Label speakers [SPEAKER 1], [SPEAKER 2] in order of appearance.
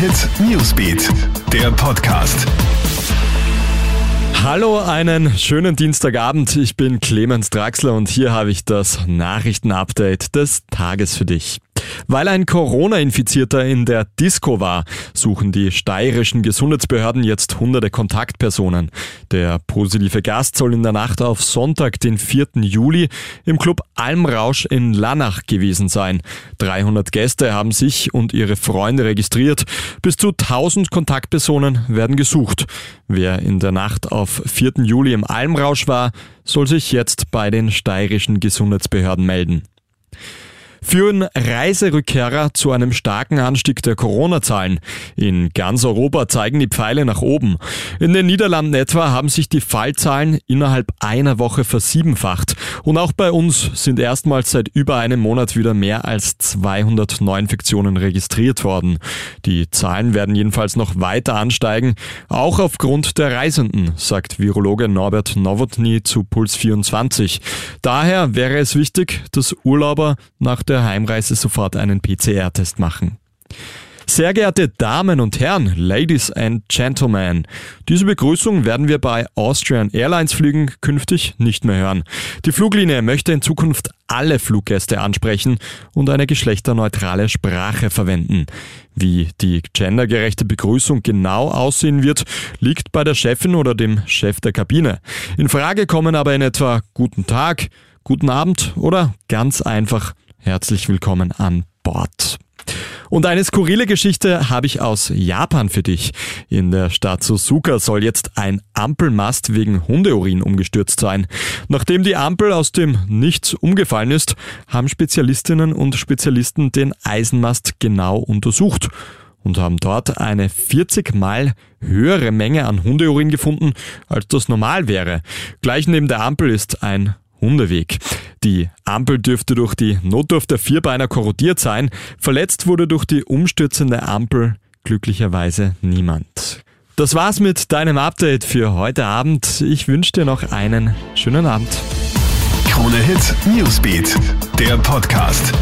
[SPEAKER 1] Hit Newsbeat, der Podcast.
[SPEAKER 2] Hallo, einen schönen Dienstagabend. Ich bin Clemens Draxler und hier habe ich das Nachrichtenupdate des Tages für dich. Weil ein Corona-Infizierter in der Disco war, suchen die steirischen Gesundheitsbehörden jetzt hunderte Kontaktpersonen. Der positive Gast soll in der Nacht auf Sonntag, den 4. Juli, im Club Almrausch in Lannach gewesen sein. 300 Gäste haben sich und ihre Freunde registriert. Bis zu 1000 Kontaktpersonen werden gesucht. Wer in der Nacht auf 4. Juli im Almrausch war, soll sich jetzt bei den steirischen Gesundheitsbehörden melden führen Reiserückkehrer zu einem starken Anstieg der Corona-Zahlen. In ganz Europa zeigen die Pfeile nach oben. In den Niederlanden etwa haben sich die Fallzahlen innerhalb einer Woche versiebenfacht. Und auch bei uns sind erstmals seit über einem Monat wieder mehr als 200 Neuinfektionen registriert worden. Die Zahlen werden jedenfalls noch weiter ansteigen, auch aufgrund der Reisenden, sagt Virologe Norbert Nowotny zu Puls 24. Daher wäre es wichtig, dass Urlauber nach der Heimreise sofort einen PCR-Test machen. Sehr geehrte Damen und Herren, Ladies and Gentlemen, diese Begrüßung werden wir bei Austrian Airlines Flügen künftig nicht mehr hören. Die Fluglinie möchte in Zukunft alle Fluggäste ansprechen und eine geschlechterneutrale Sprache verwenden. Wie die gendergerechte Begrüßung genau aussehen wird, liegt bei der Chefin oder dem Chef der Kabine. In Frage kommen aber in etwa Guten Tag, Guten Abend oder ganz einfach Herzlich willkommen an Bord. Und eine skurrile Geschichte habe ich aus Japan für dich. In der Stadt Suzuka soll jetzt ein Ampelmast wegen Hundeurin umgestürzt sein. Nachdem die Ampel aus dem Nichts umgefallen ist, haben Spezialistinnen und Spezialisten den Eisenmast genau untersucht und haben dort eine 40 mal höhere Menge an Hundeurin gefunden, als das normal wäre. Gleich neben der Ampel ist ein Hundeweg. Die Ampel dürfte durch die Notdurft der Vierbeiner korrodiert sein. Verletzt wurde durch die umstürzende Ampel glücklicherweise niemand. Das war's mit deinem Update für heute Abend. Ich wünsche dir noch einen schönen Abend.
[SPEAKER 1] Krone Hit Newsbeat, der Podcast.